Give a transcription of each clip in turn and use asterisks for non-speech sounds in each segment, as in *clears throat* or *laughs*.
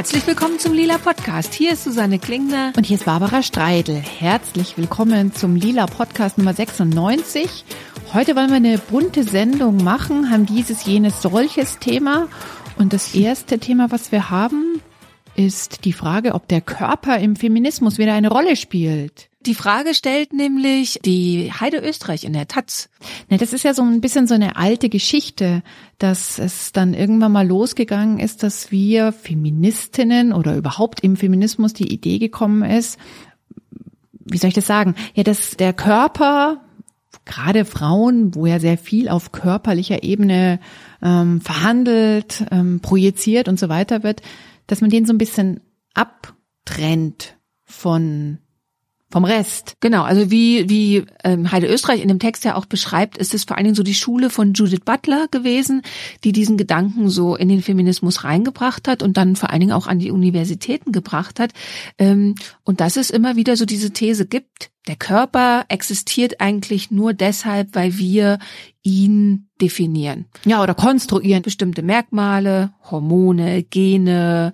Herzlich willkommen zum Lila Podcast. Hier ist Susanne Klingner. Und hier ist Barbara Streidel. Herzlich willkommen zum Lila Podcast Nummer 96. Heute wollen wir eine bunte Sendung machen, haben dieses, jenes, solches Thema. Und das erste Thema, was wir haben, ist die Frage, ob der Körper im Feminismus wieder eine Rolle spielt. Die Frage stellt nämlich die Heide Österreich in der Taz. Na, das ist ja so ein bisschen so eine alte Geschichte, dass es dann irgendwann mal losgegangen ist, dass wir Feministinnen oder überhaupt im Feminismus die Idee gekommen ist, wie soll ich das sagen? Ja, dass der Körper, gerade Frauen, wo ja sehr viel auf körperlicher Ebene ähm, verhandelt, ähm, projiziert und so weiter wird, dass man den so ein bisschen abtrennt von vom Rest. Genau, also wie, wie ähm, Heide Österreich in dem Text ja auch beschreibt, ist es vor allen Dingen so die Schule von Judith Butler gewesen, die diesen Gedanken so in den Feminismus reingebracht hat und dann vor allen Dingen auch an die Universitäten gebracht hat. Ähm, und dass es immer wieder so diese These gibt, der Körper existiert eigentlich nur deshalb, weil wir ihn definieren. Ja, oder konstruieren. Bestimmte Merkmale, Hormone, Gene,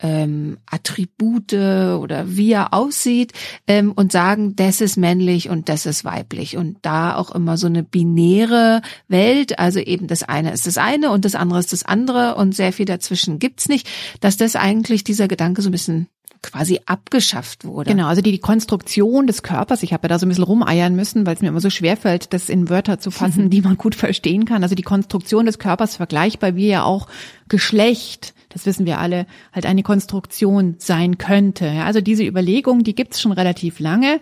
ähm, Attribute oder wie er aussieht ähm, und sagen, das ist männlich und das ist weiblich. Und da auch immer so eine binäre Welt, also eben das eine ist das eine und das andere ist das andere. Und sehr viel dazwischen gibt's nicht, dass das eigentlich dieser Gedanke so ein bisschen quasi abgeschafft wurde. Genau, also die, die Konstruktion des Körpers, ich habe ja da so ein bisschen rumeiern müssen, weil es mir immer so schwerfällt, das in Wörter zu fassen, *laughs* die man gut verstehen kann. Also die Konstruktion des Körpers vergleichbar wie ja auch Geschlecht, das wissen wir alle, halt eine Konstruktion sein könnte. Ja, also diese Überlegung, die gibt's schon relativ lange.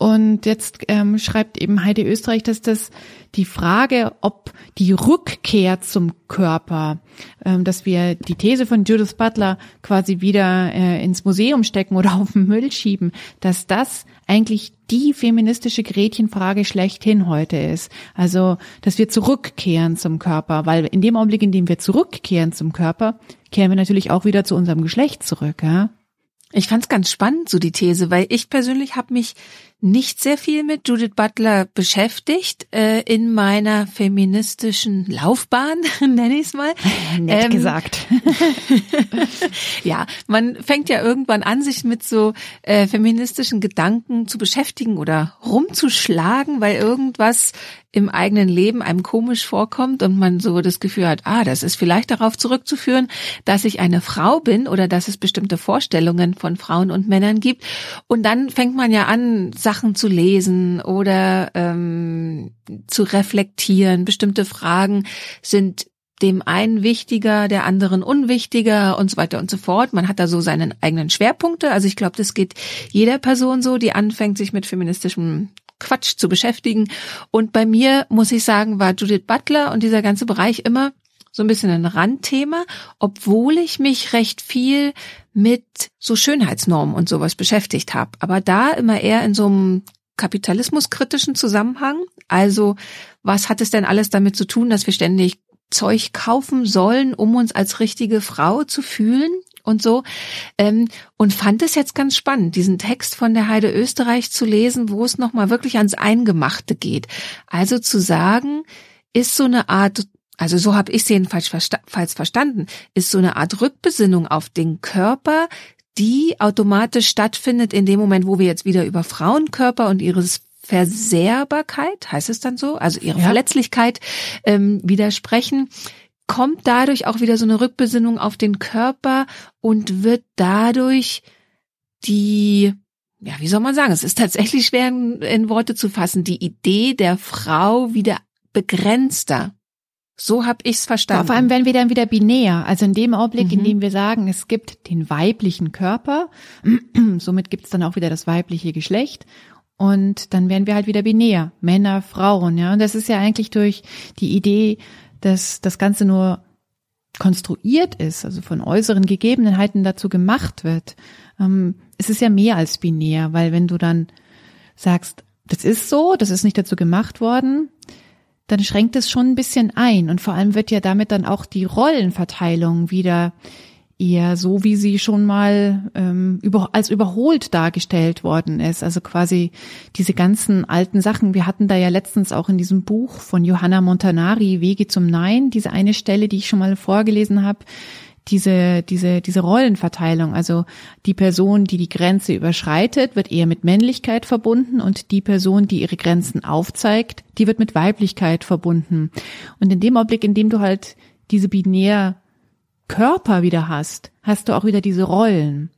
Und jetzt ähm, schreibt eben Heidi Österreich, dass das die Frage, ob die Rückkehr zum Körper, ähm, dass wir die These von Judith Butler quasi wieder äh, ins Museum stecken oder *laughs* auf den Müll schieben, dass das eigentlich die feministische Gretchenfrage schlechthin heute ist. Also, dass wir zurückkehren zum Körper, weil in dem Augenblick, in dem wir zurückkehren zum Körper, kehren wir natürlich auch wieder zu unserem Geschlecht zurück. Ja? Ich fand es ganz spannend, so die These, weil ich persönlich habe mich nicht sehr viel mit Judith Butler beschäftigt äh, in meiner feministischen Laufbahn, *laughs* nenne ich es mal. *laughs* Nett ähm, gesagt. *laughs* ja, man fängt ja irgendwann an, sich mit so äh, feministischen Gedanken zu beschäftigen oder rumzuschlagen, weil irgendwas im eigenen Leben einem komisch vorkommt und man so das Gefühl hat, ah, das ist vielleicht darauf zurückzuführen, dass ich eine Frau bin oder dass es bestimmte Vorstellungen von Frauen und Männern gibt. Und dann fängt man ja an, Sachen zu lesen oder ähm, zu reflektieren. Bestimmte Fragen sind dem einen wichtiger, der anderen unwichtiger und so weiter und so fort. Man hat da so seinen eigenen Schwerpunkte. Also ich glaube, das geht jeder Person so, die anfängt, sich mit feministischem Quatsch zu beschäftigen. Und bei mir, muss ich sagen, war Judith Butler und dieser ganze Bereich immer so ein bisschen ein Randthema, obwohl ich mich recht viel mit so Schönheitsnormen und sowas beschäftigt habe. Aber da immer eher in so einem kapitalismuskritischen Zusammenhang. Also was hat es denn alles damit zu tun, dass wir ständig Zeug kaufen sollen, um uns als richtige Frau zu fühlen? und so. Ähm, und fand es jetzt ganz spannend, diesen Text von der Heide Österreich zu lesen, wo es nochmal wirklich ans Eingemachte geht. Also zu sagen, ist so eine Art also so habe ich es jedenfalls versta verstanden, ist so eine Art Rückbesinnung auf den Körper, die automatisch stattfindet in dem Moment, wo wir jetzt wieder über Frauenkörper und ihres Versehrbarkeit, heißt es dann so, also ihre ja. Verletzlichkeit ähm, widersprechen, kommt dadurch auch wieder so eine Rückbesinnung auf den Körper und wird dadurch die ja, wie soll man sagen? Es ist tatsächlich schwer in, in Worte zu fassen. Die Idee der Frau wieder begrenzter. So habe ich's verstanden. vor allem werden wir dann wieder binär. Also in dem Augenblick, mhm. in dem wir sagen, es gibt den weiblichen Körper, *clears throat* somit gibt's dann auch wieder das weibliche Geschlecht. Und dann werden wir halt wieder binär. Männer, Frauen, ja. Und das ist ja eigentlich durch die Idee, dass das Ganze nur konstruiert ist, also von äußeren Gegebenheiten dazu gemacht wird. Ähm, es ist ja mehr als binär, weil wenn du dann sagst, das ist so, das ist nicht dazu gemacht worden, dann schränkt es schon ein bisschen ein. Und vor allem wird ja damit dann auch die Rollenverteilung wieder eher so, wie sie schon mal ähm, über, als überholt dargestellt worden ist. Also quasi diese ganzen alten Sachen. Wir hatten da ja letztens auch in diesem Buch von Johanna Montanari, Wege zum Nein, diese eine Stelle, die ich schon mal vorgelesen habe, diese, diese, diese Rollenverteilung. Also die Person, die die Grenze überschreitet, wird eher mit Männlichkeit verbunden und die Person, die ihre Grenzen aufzeigt, die wird mit Weiblichkeit verbunden. Und in dem Augenblick, in dem du halt diese binär Körper wieder hast, hast du auch wieder diese Rollen.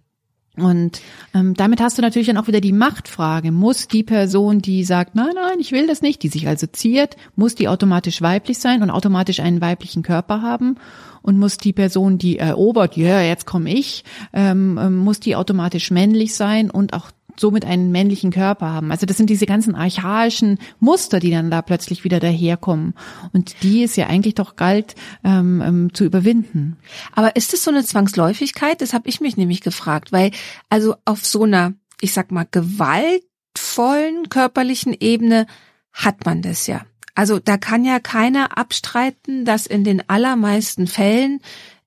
Und ähm, damit hast du natürlich dann auch wieder die Machtfrage. Muss die Person, die sagt, nein, nein, ich will das nicht, die sich also ziert, muss die automatisch weiblich sein und automatisch einen weiblichen Körper haben? Und muss die Person, die erobert, ja, jetzt komme ich, ähm, ähm, muss die automatisch männlich sein und auch somit einen männlichen Körper haben. Also das sind diese ganzen archaischen Muster, die dann da plötzlich wieder daherkommen. Und die ist ja eigentlich doch galt ähm, ähm, zu überwinden. Aber ist es so eine Zwangsläufigkeit? Das habe ich mich nämlich gefragt, weil also auf so einer, ich sag mal, gewaltvollen körperlichen Ebene hat man das ja. Also da kann ja keiner abstreiten, dass in den allermeisten Fällen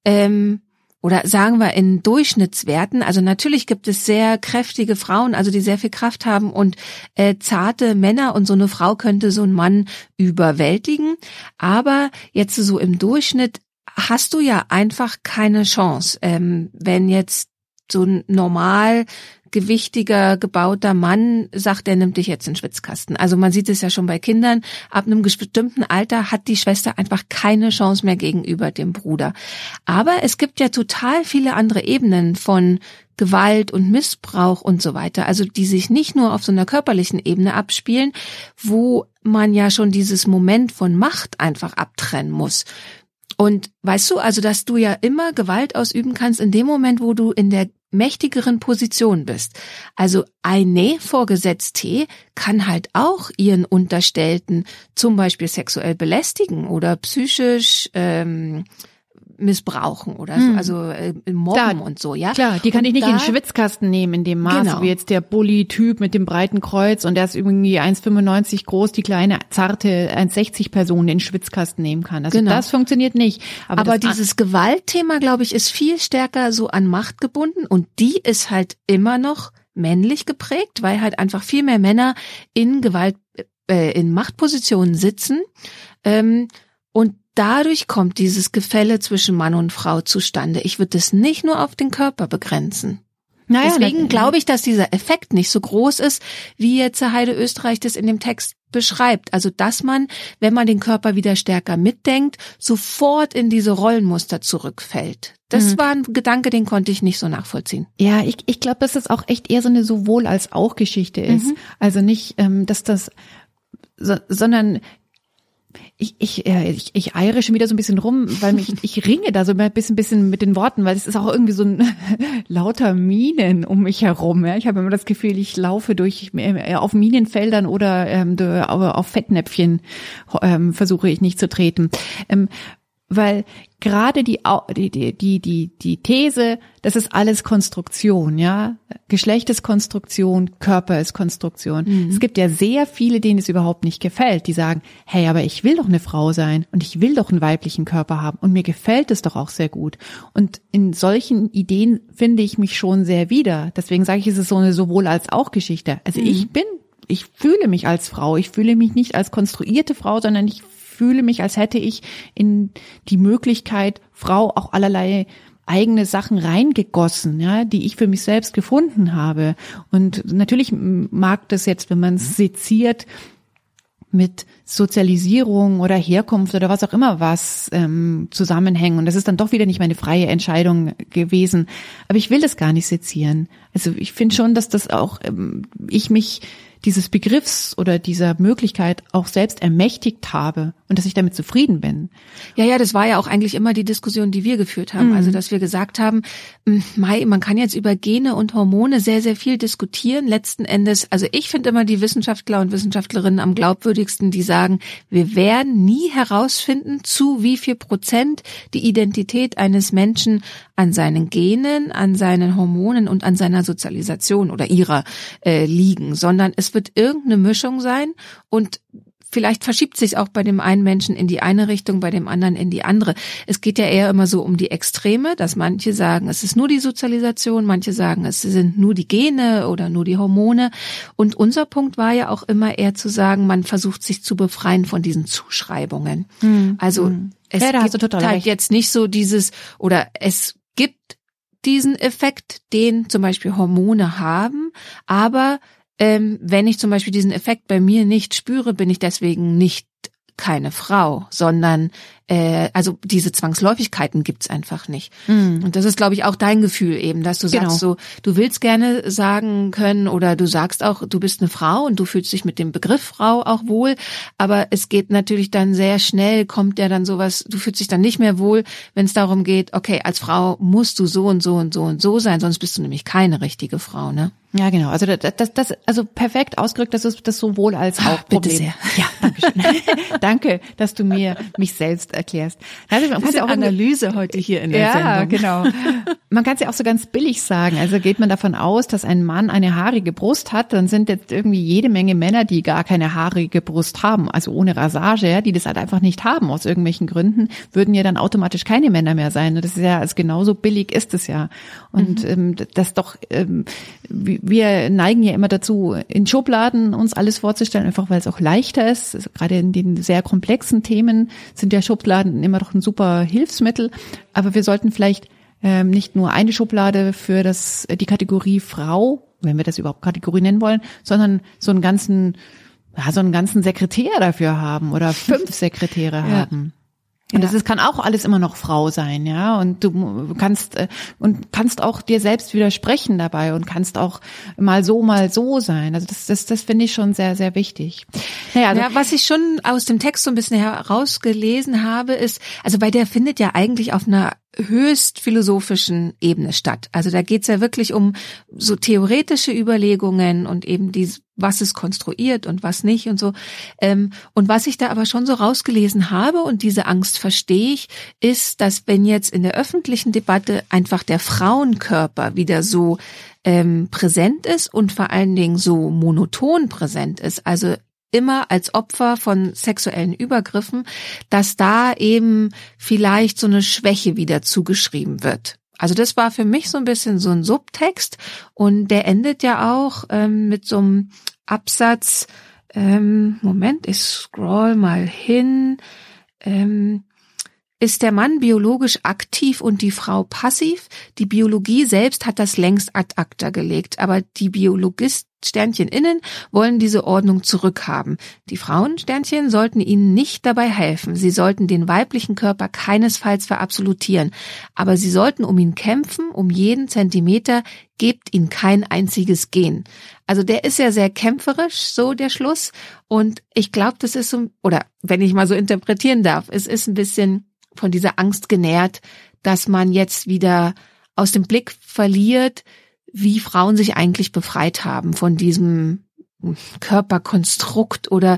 ähm, oder sagen wir in Durchschnittswerten. Also natürlich gibt es sehr kräftige Frauen, also die sehr viel Kraft haben und äh, zarte Männer und so eine Frau könnte so einen Mann überwältigen. Aber jetzt so im Durchschnitt hast du ja einfach keine Chance, ähm, wenn jetzt so ein normal gewichtiger, gebauter Mann sagt, er nimmt dich jetzt in den Schwitzkasten. Also man sieht es ja schon bei Kindern. Ab einem bestimmten Alter hat die Schwester einfach keine Chance mehr gegenüber dem Bruder. Aber es gibt ja total viele andere Ebenen von Gewalt und Missbrauch und so weiter. Also die sich nicht nur auf so einer körperlichen Ebene abspielen, wo man ja schon dieses Moment von Macht einfach abtrennen muss. Und weißt du, also dass du ja immer Gewalt ausüben kannst in dem Moment, wo du in der mächtigeren Position bist. Also eine Vorgesetzte kann halt auch ihren Unterstellten zum Beispiel sexuell belästigen oder psychisch ähm, missbrauchen oder so, hm. also äh, mobben da, und so, ja. Klar, die kann und ich nicht da, in den Schwitzkasten nehmen in dem Maße genau. wie jetzt der Bully-Typ mit dem breiten Kreuz und der ist irgendwie 1,95 groß, die kleine zarte 1,60 Person in den Schwitzkasten nehmen kann. Also genau. das funktioniert nicht. Aber, Aber dieses Gewaltthema, glaube ich, ist viel stärker so an Macht gebunden und die ist halt immer noch männlich geprägt, weil halt einfach viel mehr Männer in Gewalt, äh, in Machtpositionen sitzen. Ähm, dadurch kommt dieses Gefälle zwischen Mann und Frau zustande. Ich würde es nicht nur auf den Körper begrenzen. Naja, Deswegen glaube ich, dass dieser Effekt nicht so groß ist, wie jetzt Heide Österreich das in dem Text beschreibt. Also, dass man, wenn man den Körper wieder stärker mitdenkt, sofort in diese Rollenmuster zurückfällt. Das mhm. war ein Gedanke, den konnte ich nicht so nachvollziehen. Ja, ich, ich glaube, dass das auch echt eher so eine sowohl als auch Geschichte ist. Mhm. Also nicht, ähm, dass das, so, sondern ich, ich, äh, ich, ich eiere schon wieder so ein bisschen rum, weil mich, *laughs* ich ringe da so ein bisschen, bisschen mit den Worten, weil es ist auch irgendwie so ein *laughs* lauter Minen um mich herum. Ja? Ich habe immer das Gefühl, ich laufe durch äh, auf Minenfeldern oder ähm, auf Fettnäpfchen ähm, versuche ich nicht zu treten. Ähm, weil gerade die, die, die, die, die These, das ist alles Konstruktion, ja. Geschlecht ist Konstruktion, Körper ist Konstruktion. Mhm. Es gibt ja sehr viele, denen es überhaupt nicht gefällt, die sagen, hey, aber ich will doch eine Frau sein und ich will doch einen weiblichen Körper haben und mir gefällt es doch auch sehr gut. Und in solchen Ideen finde ich mich schon sehr wieder. Deswegen sage ich, es ist so eine sowohl als auch Geschichte. Also mhm. ich bin ich fühle mich als Frau. Ich fühle mich nicht als konstruierte Frau, sondern ich fühle mich, als hätte ich in die Möglichkeit, Frau auch allerlei eigene Sachen reingegossen, ja, die ich für mich selbst gefunden habe. Und natürlich mag das jetzt, wenn man es seziert, mit Sozialisierung oder Herkunft oder was auch immer was ähm, zusammenhängen. Und das ist dann doch wieder nicht meine freie Entscheidung gewesen. Aber ich will das gar nicht sezieren. Also ich finde schon, dass das auch ähm, ich mich dieses Begriffs oder dieser Möglichkeit auch selbst ermächtigt habe und dass ich damit zufrieden bin. Ja, ja, das war ja auch eigentlich immer die Diskussion, die wir geführt haben. Mhm. Also, dass wir gesagt haben, hm, Mai, man kann jetzt über Gene und Hormone sehr, sehr viel diskutieren. Letzten Endes, also ich finde immer die Wissenschaftler und Wissenschaftlerinnen am glaubwürdigsten, die sagen, wir werden nie herausfinden, zu wie viel Prozent die Identität eines Menschen an seinen Genen, an seinen Hormonen und an seiner Sozialisation oder ihrer äh, liegen, sondern es wird irgendeine Mischung sein und Vielleicht verschiebt sich auch bei dem einen Menschen in die eine Richtung, bei dem anderen in die andere. Es geht ja eher immer so um die Extreme, dass manche sagen, es ist nur die Sozialisation, manche sagen, es sind nur die Gene oder nur die Hormone. Und unser Punkt war ja auch immer eher zu sagen, man versucht sich zu befreien von diesen Zuschreibungen. Mhm. Also hm es Ja, gibt total halt recht. jetzt nicht so dieses, oder es gibt diesen Effekt, den zum Beispiel Hormone haben, aber ähm, wenn ich zum Beispiel diesen Effekt bei mir nicht spüre, bin ich deswegen nicht keine Frau, sondern äh, also diese Zwangsläufigkeiten gibt's einfach nicht. Und das ist, glaube ich, auch dein Gefühl eben, dass du Genau. sagst so, du willst gerne sagen können oder du sagst auch, du bist eine Frau und du fühlst dich mit dem Begriff Frau auch wohl, aber es geht natürlich dann sehr schnell, kommt ja dann sowas, du fühlst dich dann nicht mehr wohl, wenn es darum geht, okay, als Frau musst du so und so und so und so sein, sonst bist du nämlich keine richtige Frau, ne? Ja, genau. Also das, das, das also perfekt ausgedrückt, das ist das sowohl als auch bitte Problem. sehr. Ja, danke schön. *laughs* danke, dass du mir mich selbst erklärst. Also man kann ja auch Analyse heute hier in ja, genau. *laughs* Man kann es ja auch so ganz billig sagen. Also geht man davon aus, dass ein Mann eine haarige Brust hat, dann sind jetzt irgendwie jede Menge Männer, die gar keine haarige Brust haben, also ohne Rasage, die das halt einfach nicht haben aus irgendwelchen Gründen, würden ja dann automatisch keine Männer mehr sein. Und das ist ja, also genauso billig ist es ja. Und ähm, das doch, ähm, wir wir neigen ja immer dazu, in Schubladen uns alles vorzustellen, einfach weil es auch leichter ist. Also gerade in den sehr komplexen Themen sind ja Schubladen immer doch ein super Hilfsmittel. Aber wir sollten vielleicht ähm, nicht nur eine Schublade für das die Kategorie Frau, wenn wir das überhaupt Kategorie nennen wollen, sondern so einen ganzen ja, so einen ganzen Sekretär dafür haben oder fünf *laughs* Sekretäre haben. Und das ist, kann auch alles immer noch Frau sein, ja. Und du kannst äh, und kannst auch dir selbst widersprechen dabei und kannst auch mal so, mal so sein. Also das, das, das finde ich schon sehr, sehr wichtig. Naja, also, ja, was ich schon aus dem Text so ein bisschen herausgelesen habe, ist, also bei der findet ja eigentlich auf einer höchst philosophischen Ebene statt. Also da geht's ja wirklich um so theoretische Überlegungen und eben die, was ist konstruiert und was nicht und so. Ähm, und was ich da aber schon so rausgelesen habe und diese Angst verstehe ich, ist, dass wenn jetzt in der öffentlichen Debatte einfach der Frauenkörper wieder so ähm, präsent ist und vor allen Dingen so monoton präsent ist, also immer als Opfer von sexuellen Übergriffen, dass da eben vielleicht so eine Schwäche wieder zugeschrieben wird. Also das war für mich so ein bisschen so ein Subtext und der endet ja auch ähm, mit so einem Absatz. Ähm, Moment, ich scroll mal hin. Ähm, ist der Mann biologisch aktiv und die Frau passiv? Die Biologie selbst hat das längst ad acta gelegt, aber die Biologist Sternchen innen wollen diese Ordnung zurückhaben. Die Frauen Sternchen sollten ihnen nicht dabei helfen. Sie sollten den weiblichen Körper keinesfalls verabsolutieren, aber sie sollten um ihn kämpfen, um jeden Zentimeter, gebt ihn kein einziges Gen. Also der ist ja sehr kämpferisch, so der Schluss. Und ich glaube, das ist so, oder wenn ich mal so interpretieren darf, es ist ein bisschen von dieser Angst genährt, dass man jetzt wieder aus dem Blick verliert, wie Frauen sich eigentlich befreit haben von diesem Körperkonstrukt oder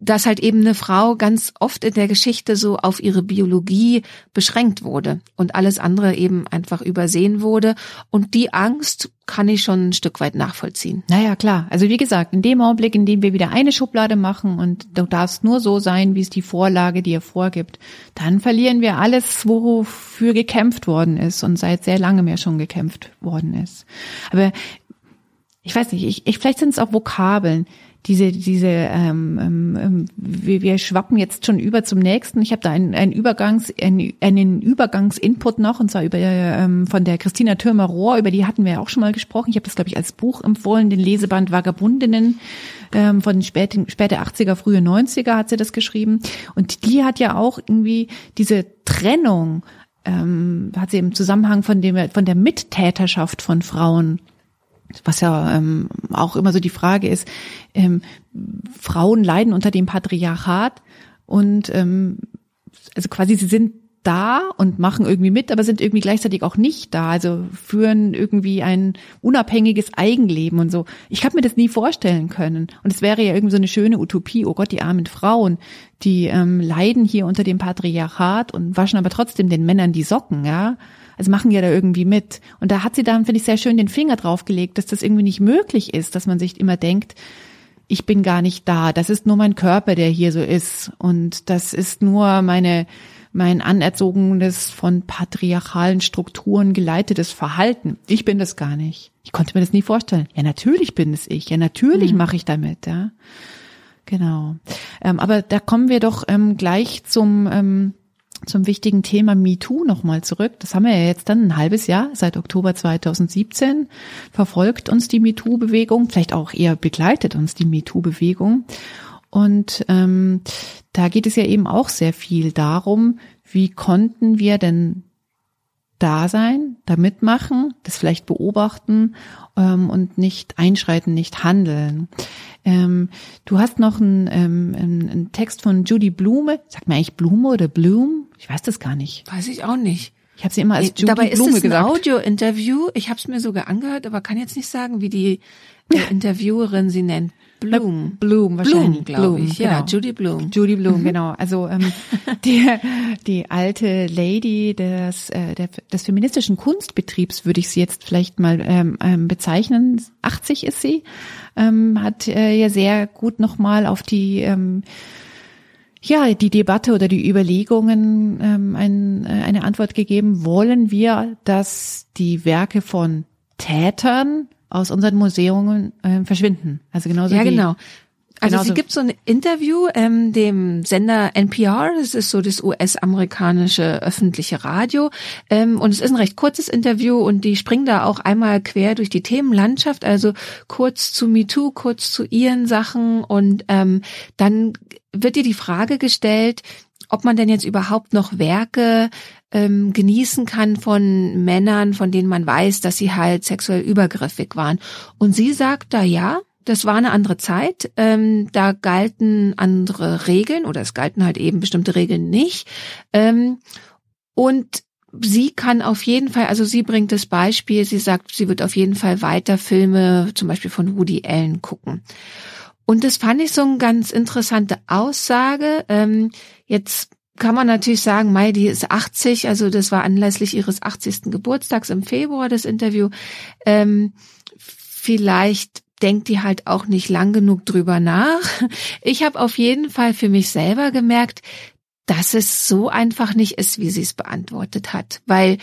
dass halt eben eine Frau ganz oft in der Geschichte so auf ihre Biologie beschränkt wurde und alles andere eben einfach übersehen wurde. Und die Angst kann ich schon ein Stück weit nachvollziehen. Naja, klar. Also wie gesagt, in dem Augenblick, in dem wir wieder eine Schublade machen und du darfst nur so sein, wie es die Vorlage dir vorgibt, dann verlieren wir alles, wofür gekämpft worden ist und seit sehr langem ja schon gekämpft worden ist. Aber ich weiß nicht, ich, ich vielleicht sind es auch Vokabeln. Diese, diese, ähm, ähm, wir, wir schwappen jetzt schon über zum nächsten. Ich habe da einen, einen Übergangs, einen, einen Übergangsinput noch und zwar über ähm, von der Christina Türmer-Rohr, über die hatten wir ja auch schon mal gesprochen. Ich habe das, glaube ich, als Buch empfohlen, den Leseband Vagabundinnen ähm, von späten, späte 80er, frühe 90er hat sie das geschrieben. Und die hat ja auch irgendwie diese Trennung, ähm, hat sie im Zusammenhang von dem, von der Mittäterschaft von Frauen was ja ähm, auch immer so die Frage ist, ähm, Frauen leiden unter dem Patriarchat und ähm, also quasi sie sind da und machen irgendwie mit, aber sind irgendwie gleichzeitig auch nicht da, also führen irgendwie ein unabhängiges Eigenleben und so. Ich habe mir das nie vorstellen können. Und es wäre ja irgendwie so eine schöne Utopie, oh Gott, die armen Frauen, die ähm, leiden hier unter dem Patriarchat und waschen aber trotzdem den Männern die Socken, ja also machen ja da irgendwie mit. Und da hat sie dann, finde ich, sehr schön den Finger draufgelegt, dass das irgendwie nicht möglich ist, dass man sich immer denkt, ich bin gar nicht da, das ist nur mein Körper, der hier so ist. Und das ist nur meine, mein anerzogenes, von patriarchalen Strukturen geleitetes Verhalten. Ich bin das gar nicht. Ich konnte mir das nie vorstellen. Ja, natürlich bin es ich. Ja, natürlich mhm. mache ich damit, ja. Genau. Ähm, aber da kommen wir doch ähm, gleich zum, ähm, zum wichtigen Thema MeToo nochmal zurück. Das haben wir ja jetzt dann ein halbes Jahr, seit Oktober 2017 verfolgt uns die MeToo-Bewegung, vielleicht auch eher begleitet uns die MeToo-Bewegung. Und ähm, da geht es ja eben auch sehr viel darum, wie konnten wir denn da sein, da mitmachen, das vielleicht beobachten ähm, und nicht einschreiten, nicht handeln. Ähm, du hast noch einen, ähm, einen Text von Judy Blume. Sagt mir eigentlich Blume oder Bloom? Ich weiß das gar nicht. Weiß ich auch nicht. Ich habe sie immer als Judy Dabei Blume ist es gesagt. ein Audio-Interview. Ich habe es mir sogar angehört, aber kann jetzt nicht sagen, wie die äh, *laughs* Interviewerin sie nennt. Bloom. Bloom wahrscheinlich. Bloom, glaube ich. Ja, genau. Judy Bloom. Judy Bloom, genau. Also ähm, *laughs* die, die alte Lady des, äh, der, des feministischen Kunstbetriebs würde ich sie jetzt vielleicht mal ähm, ähm, bezeichnen. 80 ist sie, ähm, hat äh, ja sehr gut nochmal auf die ähm, ja, die Debatte oder die Überlegungen ähm, ein, äh, eine Antwort gegeben. Wollen wir, dass die Werke von Tätern aus unseren Museungen äh, verschwinden? Also genauso Ja, wie genau. Also Genauso- sie gibt so ein Interview ähm, dem Sender NPR, das ist so das US-amerikanische öffentliche Radio, ähm, und es ist ein recht kurzes Interview und die springen da auch einmal quer durch die Themenlandschaft, also kurz zu MeToo, kurz zu ihren Sachen und ähm, dann wird dir die Frage gestellt, ob man denn jetzt überhaupt noch Werke ähm, genießen kann von Männern, von denen man weiß, dass sie halt sexuell übergriffig waren. Und sie sagt da ja, das war eine andere Zeit. Ähm, da galten andere Regeln oder es galten halt eben bestimmte Regeln nicht. Ähm, und sie kann auf jeden Fall, also sie bringt das Beispiel, sie sagt, sie wird auf jeden Fall weiter Filme, zum Beispiel von Woody Allen gucken. Und das fand ich so eine ganz interessante Aussage. Ähm, jetzt kann man natürlich sagen, Mai, die ist 80, also das war anlässlich ihres 80. Geburtstags im Februar das Interview. Ähm, vielleicht denkt die halt auch nicht lang genug drüber nach. Ich habe auf jeden Fall für mich selber gemerkt, dass es so einfach nicht ist, wie sie es beantwortet hat. Weil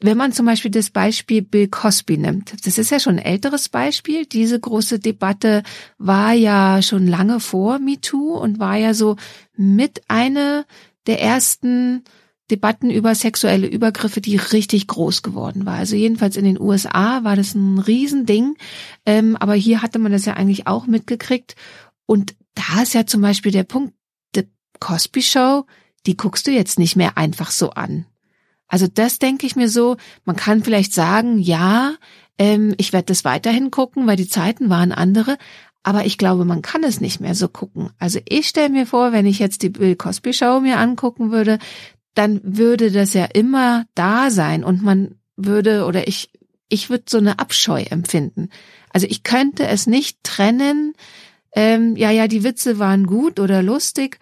wenn man zum Beispiel das Beispiel Bill Cosby nimmt, das ist ja schon ein älteres Beispiel. Diese große Debatte war ja schon lange vor MeToo und war ja so mit eine der ersten Debatten über sexuelle Übergriffe, die richtig groß geworden war. Also jedenfalls in den USA war das ein Riesending, ähm, aber hier hatte man das ja eigentlich auch mitgekriegt. Und da ist ja zum Beispiel der Punkt, The Cosby Show, die guckst du jetzt nicht mehr einfach so an. Also das denke ich mir so, man kann vielleicht sagen, ja, ähm, ich werde das weiterhin gucken, weil die Zeiten waren andere, aber ich glaube, man kann es nicht mehr so gucken. Also ich stelle mir vor, wenn ich jetzt die Bill Cosby Show mir angucken würde, dann würde das ja immer da sein und man würde oder ich ich würde so eine Abscheu empfinden. Also ich könnte es nicht trennen. Ähm, ja, ja, die Witze waren gut oder lustig.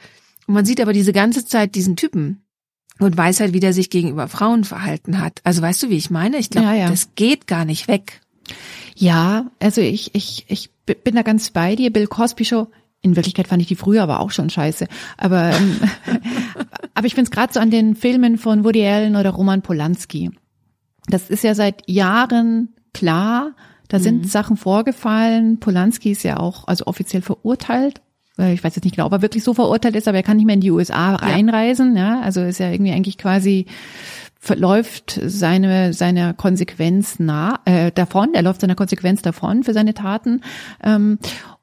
Und man sieht aber diese ganze Zeit diesen Typen und weiß halt, wie der sich gegenüber Frauen verhalten hat. Also weißt du, wie ich meine? Ich glaube, Ja, ja. das geht gar nicht weg. Ja, also ich, ich, ich bin da ganz bei dir. Bill Cosby Show. In Wirklichkeit fand ich die früher aber auch schon scheiße. Aber, ähm, *laughs* aber ich finde es gerade so an den Filmen von Woody Allen oder Roman Polanski. Das ist ja seit Jahren klar. Da sind Sachen vorgefallen. Polanski ist ja auch also offiziell verurteilt. Ich weiß jetzt nicht genau, ob er wirklich so verurteilt ist, aber er kann nicht mehr in die USA reinreisen. Ja, also ist ja irgendwie eigentlich quasi verläuft seine seiner Konsequenz nah äh, davon. Er läuft seiner Konsequenz davon für seine Taten. Ähm,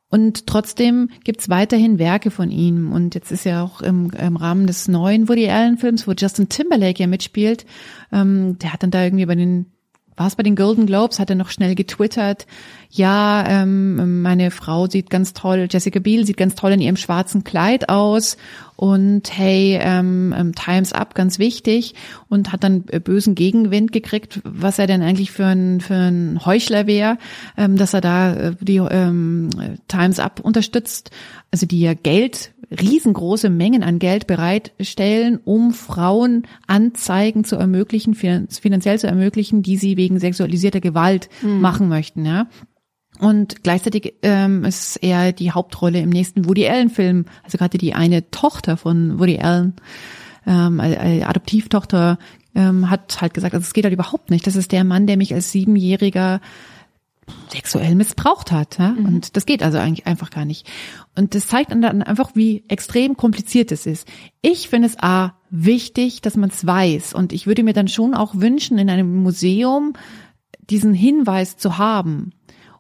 und trotzdem gibt's weiterhin Werke von ihm. Und jetzt ist ja auch im, im Rahmen des neuen Woody Allen Films, wo Justin Timberlake ja mitspielt, ähm, der hat dann da irgendwie bei den war es bei den Golden Globes, hat er noch schnell getwittert, ja, ähm, meine Frau sieht ganz toll, Jessica Biel sieht ganz toll in ihrem schwarzen Kleid aus und hey, ähm, ähm, Times Up, ganz wichtig und hat dann äh, bösen Gegenwind gekriegt, was er denn eigentlich für ein, für ein Heuchler wäre, ähm, dass er da äh, die ähm, Times Up unterstützt, also die ja Geld riesengroße Mengen an Geld bereitstellen, um Frauen Anzeigen zu ermöglichen, finanziell zu ermöglichen, die sie wegen sexualisierter Gewalt machen möchten, ja. Und gleichzeitig ähm, ist er die Hauptrolle im nächsten Woody Allen-Film. Also gerade die eine Tochter von Woody Allen, ähm, eine Adoptivtochter, ähm, hat halt gesagt, also es geht halt überhaupt nicht. Das ist der Mann, der mich als Siebenjähriger sexuell missbraucht hat. Ja? Mhm. Und das geht also eigentlich einfach gar nicht. Und das zeigt dann einfach, wie extrem kompliziert es ist. Ich finde es A, wichtig, dass man es weiß. Und ich würde mir dann schon auch wünschen, in einem Museum diesen Hinweis zu haben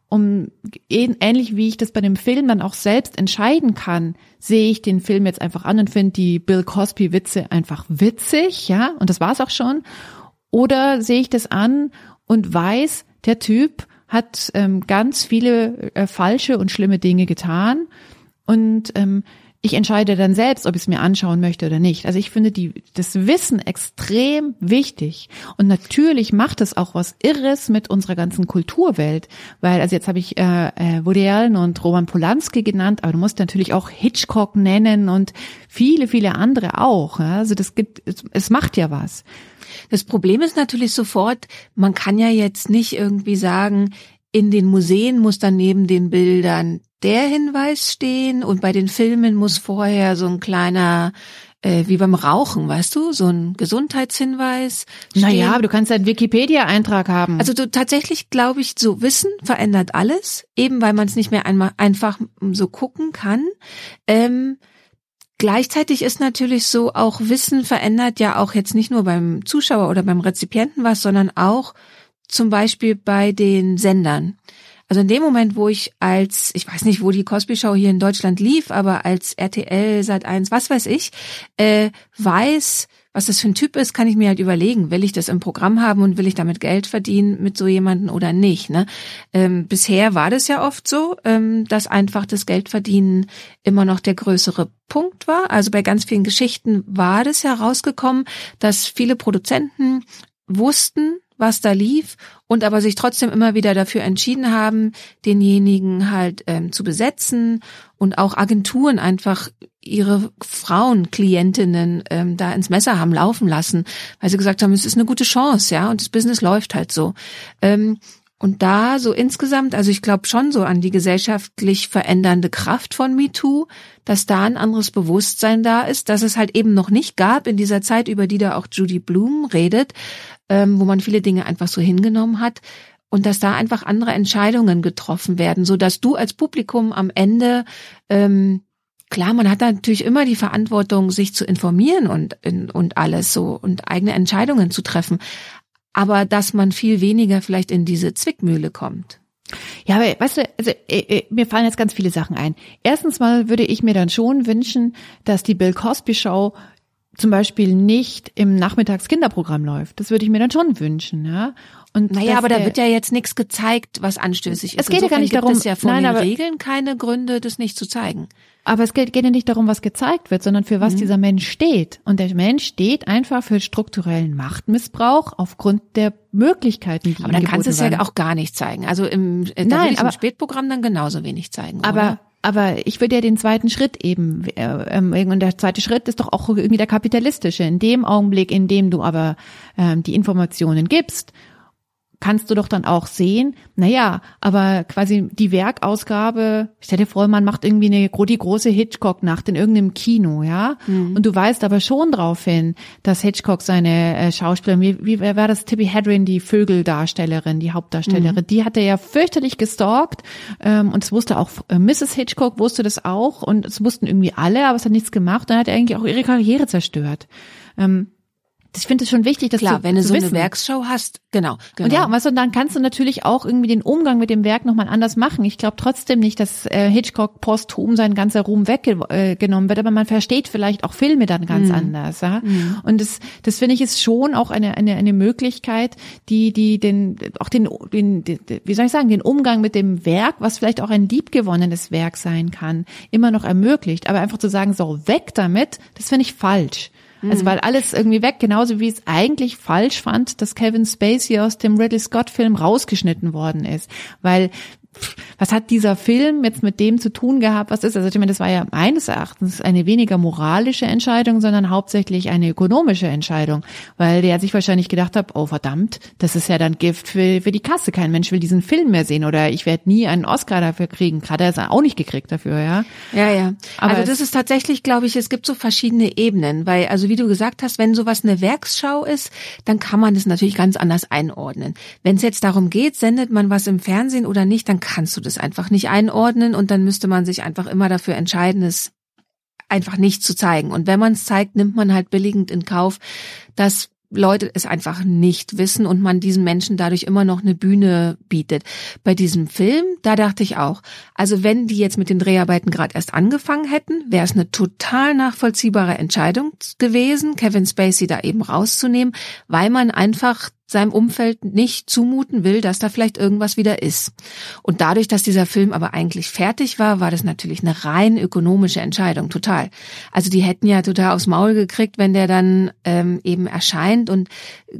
um ähnlich wie ich das bei dem Film dann auch selbst entscheiden kann, sehe ich den Film jetzt einfach an und finde die Bill Cosby Witze einfach witzig, ja, und das war's auch schon, oder sehe ich das an und weiß, der Typ hat ähm, ganz viele äh, falsche und schlimme Dinge getan. Und ähm, ich entscheide dann selbst, ob ich es mir anschauen möchte oder nicht. Also ich finde die, das Wissen extrem wichtig. Und natürlich macht es auch was Irres mit unserer ganzen Kulturwelt. Weil, also jetzt habe ich äh, äh, Woody Allen und Roman Polanski genannt, aber du musst natürlich auch Hitchcock nennen und viele, viele andere auch. Ja? Also das gibt, es, es macht ja was. Das Problem ist natürlich sofort, man kann ja jetzt nicht irgendwie sagen, in den Museen muss dann neben den Bildern der Hinweis stehen und bei den Filmen muss vorher so ein kleiner äh, wie beim Rauchen, weißt du, so ein Gesundheitshinweis. Stehen. Naja, aber du kannst einen Wikipedia-Eintrag haben. Also du tatsächlich glaube ich, so Wissen verändert alles, eben weil man es nicht mehr einmal einfach so gucken kann. Ähm, Gleichzeitig ist natürlich so, auch Wissen verändert ja auch jetzt nicht nur beim Zuschauer oder beim Rezipienten was, sondern auch zum Beispiel bei den Sendern. Also in dem Moment, wo ich als, ich weiß nicht, wo die Cosby Show hier in Deutschland lief, aber als RTL seit eins, was weiß ich, äh, weiß, was das für ein Typ ist, kann ich mir halt überlegen, will ich das im Programm haben und will ich damit Geld verdienen mit so jemanden oder nicht. Ne? Ähm, bisher war das ja oft so, ähm, dass einfach das Geldverdienen immer noch der größere Punkt war. Also bei ganz vielen Geschichten war das herausgekommen, dass viele Produzenten wussten, was da lief und aber sich trotzdem immer wieder dafür entschieden haben, denjenigen halt ähm, zu besetzen und auch Agenturen einfach ihre Frauenklientinnen ähm, da ins Messer haben laufen lassen, weil sie gesagt haben, es ist eine gute Chance, ja, und das Business läuft halt so. Ähm, und da so insgesamt, also ich glaube schon so an die gesellschaftlich verändernde Kraft von MeToo, dass da ein anderes Bewusstsein da ist, dass es halt eben noch nicht gab in dieser Zeit, über die da auch Judy Bloom redet, ähm, wo man viele Dinge einfach so hingenommen hat und dass da einfach andere Entscheidungen getroffen werden, so dass du als Publikum am Ende ähm, Klar, man hat natürlich immer die Verantwortung, sich zu informieren und, und alles so und eigene Entscheidungen zu treffen aber dass man viel weniger vielleicht in diese Zwickmühle kommt. Ja, aber weißt du, also äh, äh, mir fallen jetzt ganz viele Sachen ein. Erstens mal würde ich mir dann schon wünschen, dass die Bill Cosby Show zum Beispiel nicht im Nachmittagskinderprogramm läuft. Das würde ich mir dann schon wünschen, ja. Und naja, aber da wird ja jetzt nichts gezeigt, was anstößig ist. Es geht ja gar nicht darum, es ja von nein, den Regeln keine Gründe, das nicht zu zeigen. Aber es geht, geht ja nicht darum, was gezeigt wird, sondern für was mhm. dieser Mensch steht. Und der Mensch steht einfach für strukturellen Machtmissbrauch aufgrund der Möglichkeiten, die Aber dann kannst du es ja auch gar nicht zeigen. Also im, äh, Nein, aber, im Spätprogramm dann genauso wenig zeigen. Aber oder? Aber ich würde ja den zweiten Schritt eben, äh, ähm, und der zweite Schritt ist doch auch irgendwie der kapitalistische. In dem Augenblick, in dem du aber ähm, die Informationen gibst kannst du doch dann auch sehen, naja, aber quasi die Werkausgabe, stell dir vor, man macht irgendwie eine die große Hitchcock-Nacht in irgendeinem Kino, ja, mhm. und du weißt aber schon drauf hin, dass Hitchcock seine äh, Schauspielerin, wie, wie war das, Tippi Hedren, die Vögeldarstellerin, die Hauptdarstellerin, mhm. die hat er ja fürchterlich gestalkt ähm, und es wusste auch, äh, Mrs. Hitchcock wusste das auch und es wussten irgendwie alle, aber es hat nichts gemacht, dann hat er eigentlich auch ihre Karriere zerstört. Ähm, ich finde es schon wichtig, dass Klar, zu, wenn du so wissen. eine Werksschau hast, genau, genau. Und ja, weißt du, dann kannst du natürlich auch irgendwie den Umgang mit dem Werk nochmal anders machen. Ich glaube trotzdem nicht, dass äh, Hitchcock posthum sein ganzer Ruhm weggenommen äh, wird, aber man versteht vielleicht auch Filme dann ganz mhm. anders. Ja? Mhm. Und das, das finde ich ist schon auch eine, eine, eine Möglichkeit, die, die den, auch den, den, wie soll ich sagen, den Umgang mit dem Werk, was vielleicht auch ein liebgewonnenes Werk sein kann, immer noch ermöglicht. Aber einfach zu sagen, so weg damit, das finde ich falsch. Also weil alles irgendwie weg, genauso wie es eigentlich falsch fand, dass Kevin Spacey aus dem Ridley Scott Film rausgeschnitten worden ist. Weil was hat dieser Film jetzt mit dem zu tun gehabt? Was ist? Also ich meine, das war ja meines Erachtens eine weniger moralische Entscheidung, sondern hauptsächlich eine ökonomische Entscheidung, weil der sich wahrscheinlich gedacht hat, oh verdammt, das ist ja dann Gift für, für die Kasse. Kein Mensch will diesen Film mehr sehen oder ich werde nie einen Oscar dafür kriegen. Gerade er es auch nicht gekriegt dafür, ja. Ja, ja. Aber also das ist tatsächlich, glaube ich, es gibt so verschiedene Ebenen, weil also wie du gesagt hast, wenn sowas eine Werksschau ist, dann kann man das natürlich ganz anders einordnen. Wenn es jetzt darum geht, sendet man was im Fernsehen oder nicht, dann kannst du das einfach nicht einordnen und dann müsste man sich einfach immer dafür entscheiden, es einfach nicht zu zeigen. Und wenn man es zeigt, nimmt man halt billigend in Kauf, dass Leute es einfach nicht wissen und man diesen Menschen dadurch immer noch eine Bühne bietet. Bei diesem Film, da dachte ich auch, also wenn die jetzt mit den Dreharbeiten gerade erst angefangen hätten, wäre es eine total nachvollziehbare Entscheidung gewesen, Kevin Spacey da eben rauszunehmen, weil man einfach seinem Umfeld nicht zumuten will, dass da vielleicht irgendwas wieder ist. Und dadurch, dass dieser Film aber eigentlich fertig war, war das natürlich eine rein ökonomische Entscheidung, total. Also die hätten ja total aufs Maul gekriegt, wenn der dann ähm, eben erscheint und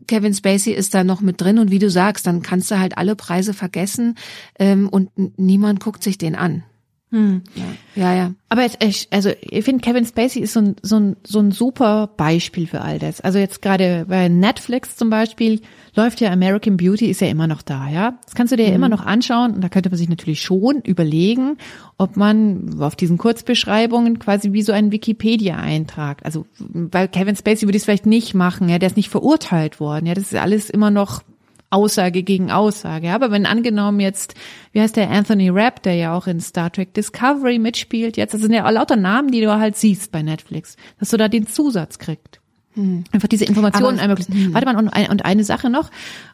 Kevin Spacey ist da noch mit drin und wie du sagst, dann kannst du halt alle Preise vergessen ähm, und niemand guckt sich den an. Hm. Ja. ja, ja. Aber jetzt, ich, also ich finde, Kevin Spacey ist so ein, so, ein, so ein super Beispiel für all das. Also jetzt gerade bei Netflix zum Beispiel läuft ja American Beauty, ist ja immer noch da, ja. Das kannst du dir ja mhm. immer noch anschauen und da könnte man sich natürlich schon überlegen, ob man auf diesen Kurzbeschreibungen quasi wie so einen Wikipedia-Eintrag, also bei Kevin Spacey würde ich es vielleicht nicht machen, ja, der ist nicht verurteilt worden, ja, das ist alles immer noch Aussage gegen Aussage. Aber wenn angenommen jetzt, wie heißt der Anthony Rapp, der ja auch in Star Trek Discovery mitspielt, jetzt, das sind ja lauter Namen, die du halt siehst bei Netflix, dass du da den Zusatz kriegst. Hm. Einfach diese Informationen einmal. Hm. Warte mal, und, und eine Sache noch.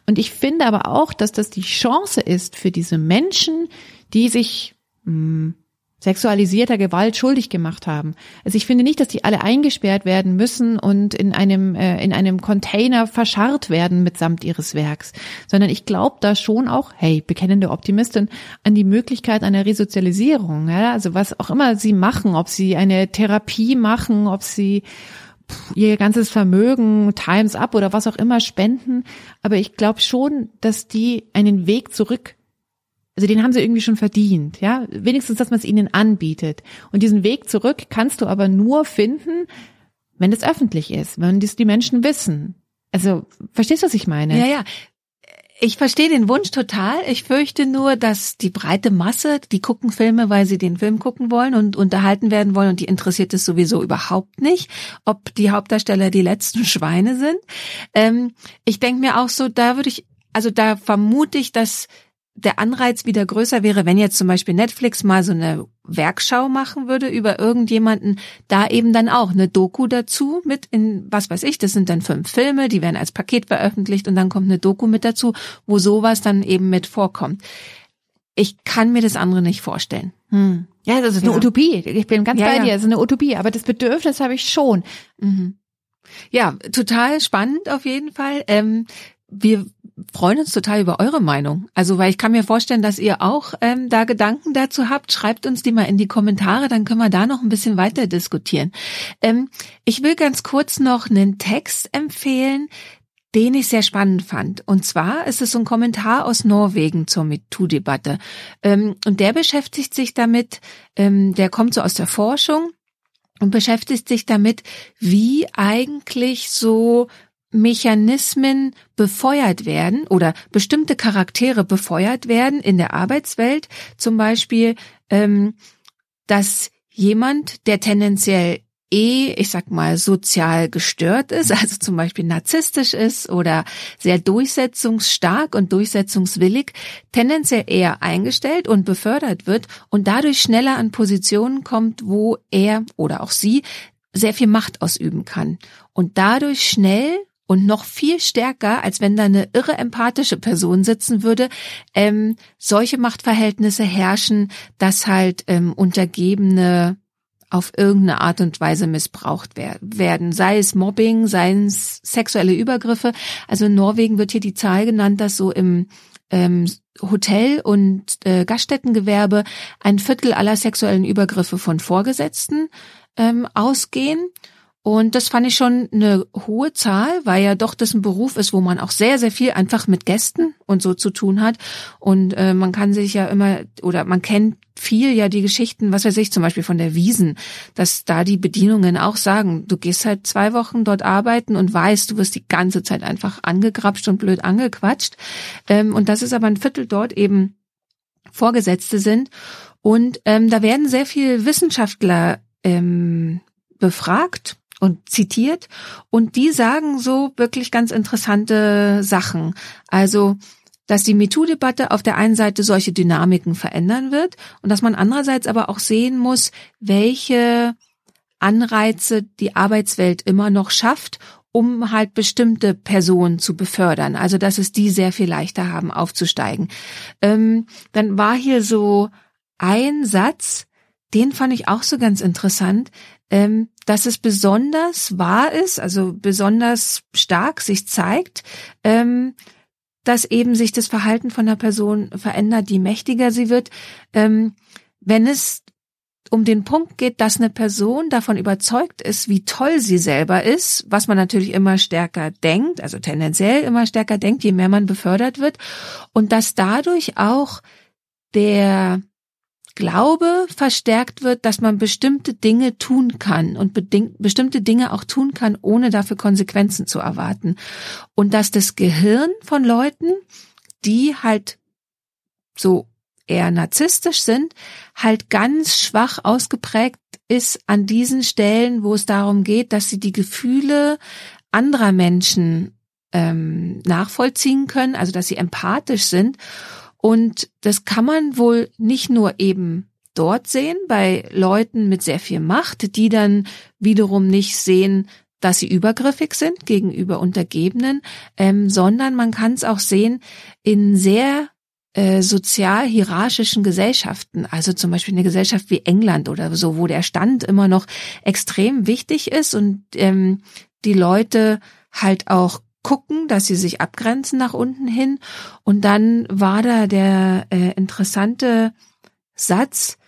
Und ich finde aber auch, dass das die Chance ist für diese Menschen, die sich mh, hm, sexualisierter Gewalt schuldig gemacht haben. Also ich finde nicht, dass die alle eingesperrt werden müssen und in einem äh, in einem Container verscharrt werden mitsamt ihres Werks, sondern ich glaube da schon auch, hey, bekennende Optimistin, an die Möglichkeit einer Resozialisierung. Ja? Also was auch immer sie machen, ob sie eine Therapie machen, ob sie ihr ganzes Vermögen, Times Up oder was auch immer spenden. Aber ich glaube schon, dass die einen Weg zurück also den haben sie irgendwie schon verdient, ja. Wenigstens, dass man es ihnen anbietet. Und diesen Weg zurück kannst du aber nur finden, wenn es öffentlich ist, wenn das die Menschen wissen. Also, verstehst du, was ich meine? Ja, ja. Ich verstehe den Wunsch total. Ich fürchte nur, dass die breite Masse, die gucken Filme, weil sie den Film gucken wollen und unterhalten werden wollen und die interessiert es sowieso überhaupt nicht, ob die Hauptdarsteller die letzten Schweine sind. Ähm, ich denke mir auch so, da würde ich, also da vermute ich, dass der Anreiz wieder größer wäre, wenn jetzt zum Beispiel Netflix mal so eine Werkschau machen würde über irgendjemanden, da eben dann auch eine Doku dazu mit in, was weiß ich, das sind dann fünf Filme, die werden als Paket veröffentlicht und dann kommt eine Doku mit dazu, wo sowas dann eben mit vorkommt. Ich kann mir das andere nicht vorstellen. Hm. Ja, das ist eine ja. Utopie. Ich bin ganz ja, bei dir, das ist eine Utopie, aber das Bedürfnis habe ich schon. Mhm. Ja, total spannend auf jeden Fall. Ähm, wir freuen uns total über eure Meinung. Also, weil ich kann mir vorstellen, dass ihr auch ähm, da Gedanken dazu habt. Schreibt uns die mal in die Kommentare, dann können wir da noch ein bisschen weiter diskutieren. Ähm, ich will ganz kurz noch einen Text empfehlen, den ich sehr spannend fand. Und zwar ist es so ein Kommentar aus Norwegen zur MeToo-Debatte. Ähm, und der beschäftigt sich damit, ähm, der kommt so aus der Forschung und beschäftigt sich damit, wie eigentlich so Mechanismen befeuert werden oder bestimmte Charaktere befeuert werden in der Arbeitswelt. Zum Beispiel, ähm, dass jemand, der tendenziell eh, ich sag mal, sozial gestört ist, *laughs* also zum Beispiel narzisstisch ist oder sehr durchsetzungsstark und durchsetzungswillig, tendenziell eher eingestellt und befördert wird und dadurch schneller an Positionen kommt, wo er oder auch sie sehr viel Macht ausüben kann und dadurch schnell und noch viel stärker, als wenn da eine irre empathische Person sitzen würde, ähm, solche Machtverhältnisse herrschen, dass halt ähm, Untergebene auf irgendeine Art und Weise missbraucht werden, sei es Mobbing, sei es sexuelle Übergriffe. Also in Norwegen wird hier die Zahl genannt, dass so im ähm, Hotel- und äh, Gaststättengewerbe ein Viertel aller sexuellen Übergriffe von Vorgesetzten ähm, ausgehen. Und das fand ich schon eine hohe Zahl, weil ja doch das ein Beruf ist, wo man auch sehr, sehr viel einfach mit Gästen und so zu tun hat. Und äh, man kann sich ja immer, oder man kennt viel ja die Geschichten, was weiß ich, zum Beispiel von der Wiesen, dass da die Bedienungen auch sagen, du gehst halt zwei Wochen dort arbeiten und weißt, du wirst die ganze Zeit einfach angegrapscht und blöd angequatscht. Ähm, und das ist aber ein Viertel dort eben Vorgesetzte sind. Und ähm, da werden sehr viel Wissenschaftler ähm, befragt und zitiert und die sagen so wirklich ganz interessante Sachen. Also, dass die MeToo-Debatte auf der einen Seite solche Dynamiken verändern wird und dass man andererseits aber auch sehen muss, welche Anreize die Arbeitswelt immer noch schafft, um halt bestimmte Personen zu befördern. Also dass es die sehr viel leichter haben, aufzusteigen. Ähm, dann war hier so ein Satz, den fand ich auch so ganz interessant, ähm, dass es besonders wahr ist, also besonders stark sich zeigt, ähm, dass eben sich das Verhalten von einer Person verändert, die mächtiger sie wird, ähm, wenn es um den Punkt geht, dass eine Person davon überzeugt ist, wie toll sie selber ist, was man natürlich immer stärker denkt, also tendenziell immer stärker denkt, je mehr man befördert wird, und dass dadurch auch der Glaube verstärkt wird, dass man bestimmte Dinge tun kann und bestimmte Dinge auch tun kann, ohne dafür Konsequenzen zu erwarten. Und dass das Gehirn von Leuten, die halt so eher narzisstisch sind, halt ganz schwach ausgeprägt ist an diesen Stellen, wo es darum geht, dass sie die Gefühle anderer Menschen ähm, nachvollziehen können, also dass sie empathisch sind. Und das kann man wohl nicht nur eben dort sehen, bei Leuten mit sehr viel Macht, die dann wiederum nicht sehen, dass sie übergriffig sind gegenüber Untergebenen, ähm, sondern man kann es auch sehen in sehr äh, sozial hierarchischen Gesellschaften, also zum Beispiel eine Gesellschaft wie England oder so, wo der Stand immer noch extrem wichtig ist und ähm, die Leute halt auch gucken, dass sie sich abgrenzen nach unten hin. Und dann war da der äh, interessante Satz,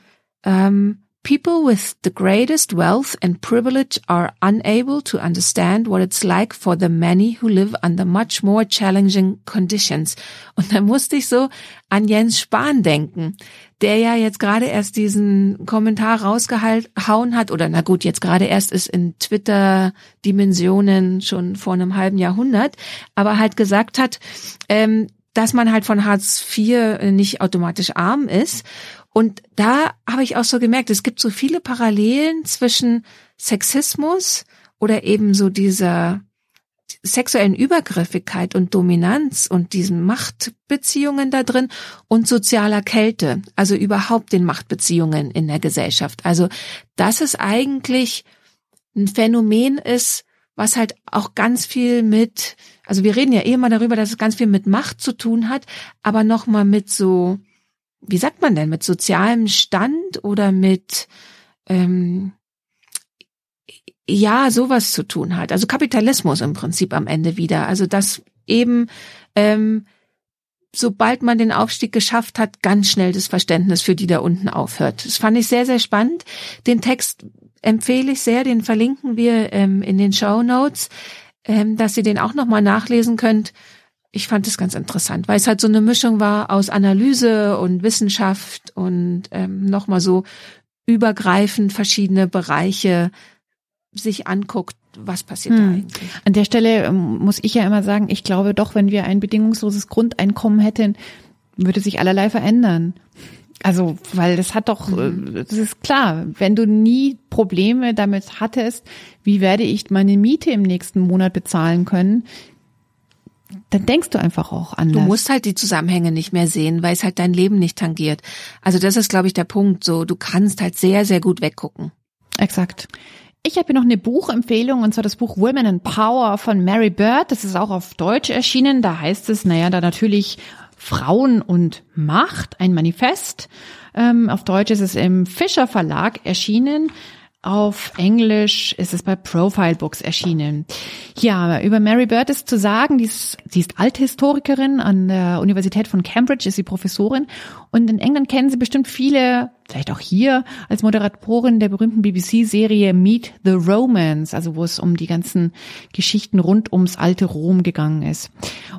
ähm, People with the greatest wealth and privilege are unable to understand what it's like for the many who live under much more challenging conditions. Und da musste ich so an Jens Spahn denken, der ja jetzt gerade erst diesen Kommentar rausgehauen hat, oder na gut, jetzt gerade erst ist in Twitter-Dimensionen schon vor einem halben Jahrhundert, aber halt gesagt hat, ähm, dass man halt von Hartz IV nicht automatisch arm ist und da habe ich auch so gemerkt, es gibt so viele Parallelen zwischen Sexismus oder eben so dieser sexuellen Übergriffigkeit und Dominanz und diesen Machtbeziehungen da drin und sozialer Kälte, also überhaupt den Machtbeziehungen in der Gesellschaft. Also, dass es eigentlich ein Phänomen ist, was halt auch ganz viel mit, also wir reden ja eh immer darüber, dass es ganz viel mit Macht zu tun hat, aber nochmal mit so wie sagt man denn, mit sozialem Stand oder mit ähm, ja, sowas zu tun hat. Also Kapitalismus im Prinzip am Ende wieder. Also dass eben ähm, sobald man den Aufstieg geschafft hat, ganz schnell das Verständnis für die da unten aufhört. Das fand ich sehr, sehr spannend. Den Text empfehle ich sehr, den verlinken wir ähm, in den Show Notes, ähm, dass ihr den auch nochmal nachlesen könnt ich fand es ganz interessant, weil es halt so eine Mischung war aus Analyse und Wissenschaft und ähm, nochmal so übergreifend verschiedene Bereiche sich anguckt, was passiert hm. da eigentlich. An der Stelle ähm, muss ich ja immer sagen, ich glaube doch, wenn wir ein bedingungsloses Grundeinkommen hätten, würde sich allerlei verändern. Also, weil das hat doch, mhm. Äh, das ist klar, wenn du nie Probleme damit hattest, wie werde ich meine Miete im nächsten Monat bezahlen können, dann denkst du einfach auch anders. Du musst halt die Zusammenhänge nicht mehr sehen, weil es halt dein Leben nicht tangiert. Also das ist, glaube ich, der Punkt. So, du kannst halt sehr, sehr gut weggucken. Exakt. Ich habe hier noch eine Buchempfehlung und zwar das Buch Women in Power von Mary Bird. Das ist auch auf Deutsch erschienen. Da heißt es, naja, da natürlich Frauen und Macht, ein Manifest. Ähm, auf Deutsch ist es im Fischer Verlag erschienen. Auf Englisch ist es bei Profile Books erschienen. Ja, über Mary Bird ist zu sagen, die ist, sie ist Althistorikerin an der Universität von Cambridge, ist sie Professorin. Und in England kennen sie bestimmt viele, vielleicht auch hier, als Moderatorin der berühmten BBC-Serie Meet the Romans, also wo es um die ganzen Geschichten rund ums alte Rom gegangen ist.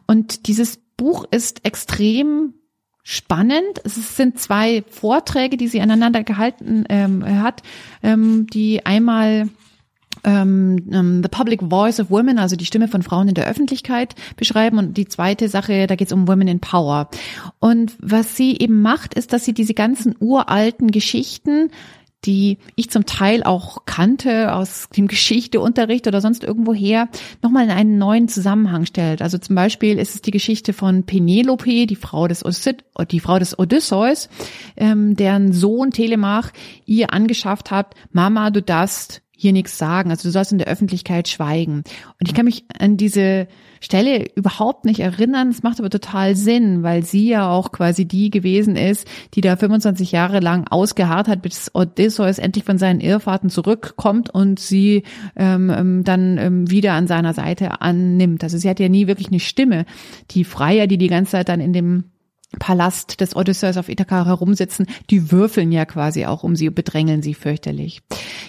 Und dieses Buch ist extrem spannend. Es sind zwei Vorträge, die sie aneinander gehalten ähm, hat, ähm, die einmal ähm, ähm, The Public Voice of Women, also die Stimme von Frauen in der Öffentlichkeit beschreiben. Und die zweite Sache, da geht es um Women in Power. Und was sie eben macht, ist, dass sie diese ganzen uralten Geschichten die ich zum Teil auch kannte aus dem Geschichteunterricht oder sonst irgendwo her, nochmal in einen neuen Zusammenhang stellt. Also zum Beispiel ist es die Geschichte von Penelope, die Frau des, die Frau des Odysseus, ähm, deren Sohn Telemach ihr angeschafft hat, Mama, du darfst hier nichts sagen. Also du sollst in der Öffentlichkeit schweigen. Und ich kann mich an diese Stelle überhaupt nicht erinnern. Es macht aber total Sinn, weil sie ja auch quasi die gewesen ist, die da 25 Jahre lang ausgeharrt hat, bis Odysseus endlich von seinen Irrfahrten zurückkommt und sie ähm, ähm dann ähm, wieder an seiner Seite annimmt. Also sie hat ja nie wirklich eine Stimme. Die Freier, die die ganze Zeit dann in dem Palast des Odysseus auf Ithaka herumsitzen, die würfeln ja quasi auch um sie, bedrängeln sie fürchterlich.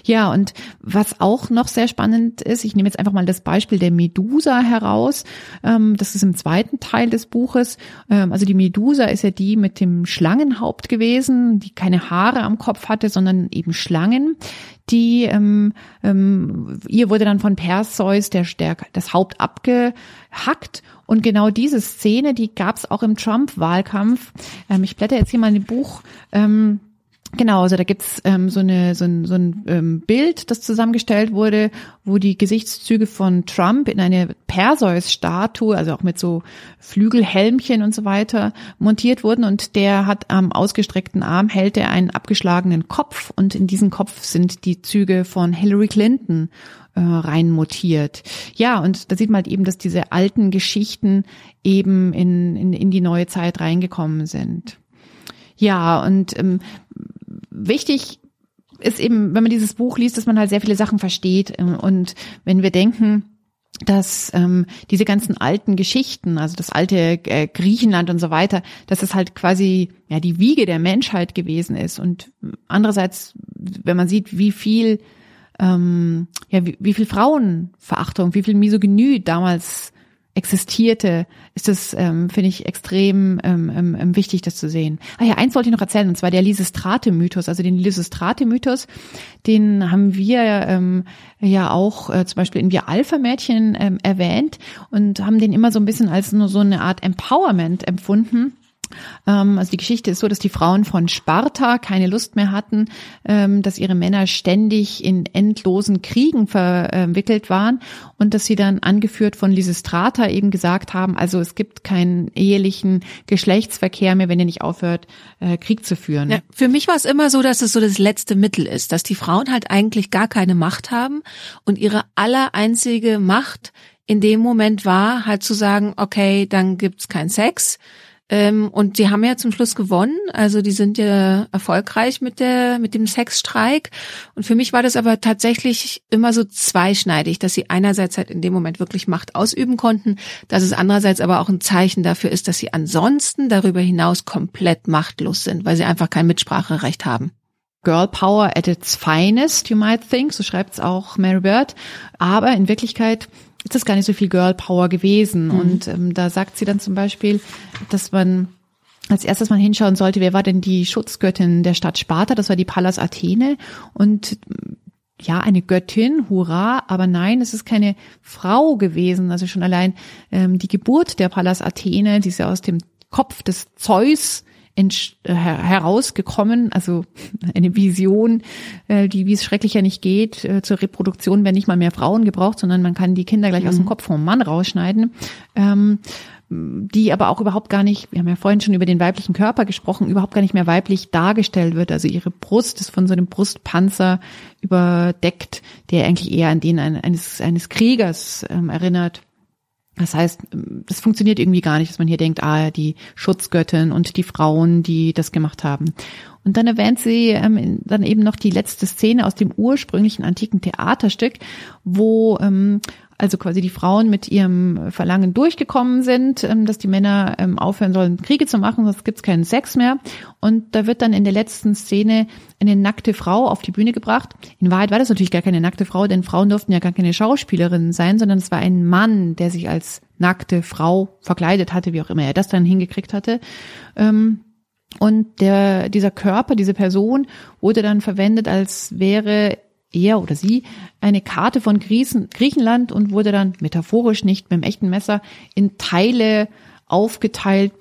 Ja, und was auch noch sehr spannend ist, ich nehme jetzt einfach mal das Beispiel der Medusa heraus. Ähm, das ist im zweiten Teil des Buches. Ähm, also die Medusa ist ja die mit dem Schlangenhaupt gewesen, die keine Haare am Kopf hatte, sondern eben Schlangen die ähm, ähm, ihr wurde dann von Perseus der, der das Haupt abgehackt und genau diese Szene, die gab es auch im Trump-Wahlkampf. Ähm, ich blätter jetzt hier mal in dem Buch. Ähm, Genau, also da gibt's ähm, so, eine, so ein, so ein ähm, Bild, das zusammengestellt wurde, wo die Gesichtszüge von Trump in eine Perseus-Statue, also auch mit so Flügelhelmchen und so weiter, montiert wurden. Und der hat am ausgestreckten Arm hält er einen abgeschlagenen Kopf und in diesen Kopf sind die Züge von Hillary Clinton äh, rein mutiert. Ja, und da sieht man halt eben, dass diese alten Geschichten eben in, in, in die neue Zeit reingekommen sind. Ja, und ähm, wichtig ist eben, wenn man dieses Buch liest, dass man halt sehr viele Sachen versteht. Ähm, und wenn wir denken, dass ähm, diese ganzen alten Geschichten, also das alte äh, Griechenland und so weiter, dass es halt quasi ja die Wiege der Menschheit gewesen ist. Und andererseits, wenn man sieht, wie viel ähm, ja wie, wie viel Frauenverachtung, wie viel Misogynie damals existierte, ist das, ähm, finde ich, extrem ähm, ähm, ähm, wichtig, das zu sehen. Ah ja, eins wollte ich noch erzählen, und zwar der Lysistrate-Mythos. Also den Lysistrate-Mythos, den haben wir ähm, ja auch äh, zum Beispiel in Wir Alpha-Mädchen ähm, erwähnt und haben den immer so ein bisschen als nur so eine Art Empowerment empfunden also die Geschichte ist so, dass die Frauen von Sparta keine Lust mehr hatten, ähm, dass ihre Männer ständig in endlosen Kriegen verwickelt waren und dass sie dann angeführt von Lysistrata eben gesagt haben, also es gibt keinen ehelichen Geschlechtsverkehr mehr, wenn ihr nicht aufhört, äh, Krieg zu führen. Ja, für mich war es immer so, dass es so das letzte Mittel ist, dass die Frauen halt eigentlich gar keine Macht haben und ihre aller einzige Macht in dem Moment war, halt zu sagen, okay, dann gibt's keinen Sex, ähm, und die haben ja zum Schluss gewonnen. Also die sind ja erfolgreich mit der, mit dem Sexstreik. Und für mich war das aber tatsächlich immer so zweischneidig, dass sie einerseits halt in dem Moment wirklich Macht ausüben konnten, dass es andererseits aber auch ein Zeichen dafür ist, dass sie ansonsten darüber hinaus komplett machtlos sind, weil sie einfach kein Mitspracherecht haben. Girl Power at its finest, you might think, so schreibt es auch Mary Bird. Aber in Wirklichkeit ist das gar nicht so viel Girl Power gewesen. Mhm. Und ähm, da sagt sie dann zum Beispiel, dass man als erstes mal hinschauen sollte, wer war denn die Schutzgöttin der Stadt Sparta? Das war die Pallas Athene. Und ja, eine Göttin, hurra, aber nein, es ist keine Frau gewesen. Also schon allein ähm, die Geburt der Pallas Athene, die ist ja aus dem Kopf des Zeus herausgekommen, also *laughs* eine Vision, äh, die, wie es schrecklich ja nicht geht, äh, zur Reproduktion werden nicht mal mehr Frauen gebraucht, sondern man kann die Kinder gleich mhm. aus dem mhm. Kopf vom Mann rausschneiden. Ähm, die aber auch überhaupt gar nicht, wir haben ja vorhin schon über den weiblichen Körper gesprochen, überhaupt gar nicht mehr weiblich dargestellt wird. Also ihre Brust ist von so einem Brustpanzer überdeckt, der eigentlich eher an den eines, eines Kriegers ähm, erinnert. Das heißt, das funktioniert irgendwie gar nicht, dass man hier denkt, ah, die Schutzgöttin und die Frauen, die das gemacht haben. Und dann erwähnt sie ähm, dann eben noch die letzte Szene aus dem ursprünglichen antiken Theaterstück, wo ähm, also quasi die Frauen mit ihrem Verlangen durchgekommen sind, ähm, dass die Männer ähm, aufhören sollen, Kriege zu machen, sonst gibt's keinen Sex mehr. Und da wird dann in der letzten Szene eine nackte Frau auf die Bühne gebracht. In Wahrheit war das natürlich gar keine nackte Frau, denn Frauen durften ja gar keine Schauspielerinnen sein, sondern es war ein Mann, der sich als nackte Frau verkleidet hatte, wie auch immer er das dann hingekriegt hatte. Ähm, und der, dieser Körper, diese Person wurde dann verwendet, als wäre er oder sie eine Karte von Griechenland und wurde dann metaphorisch nicht mit dem echten Messer in Teile aufgeteilt,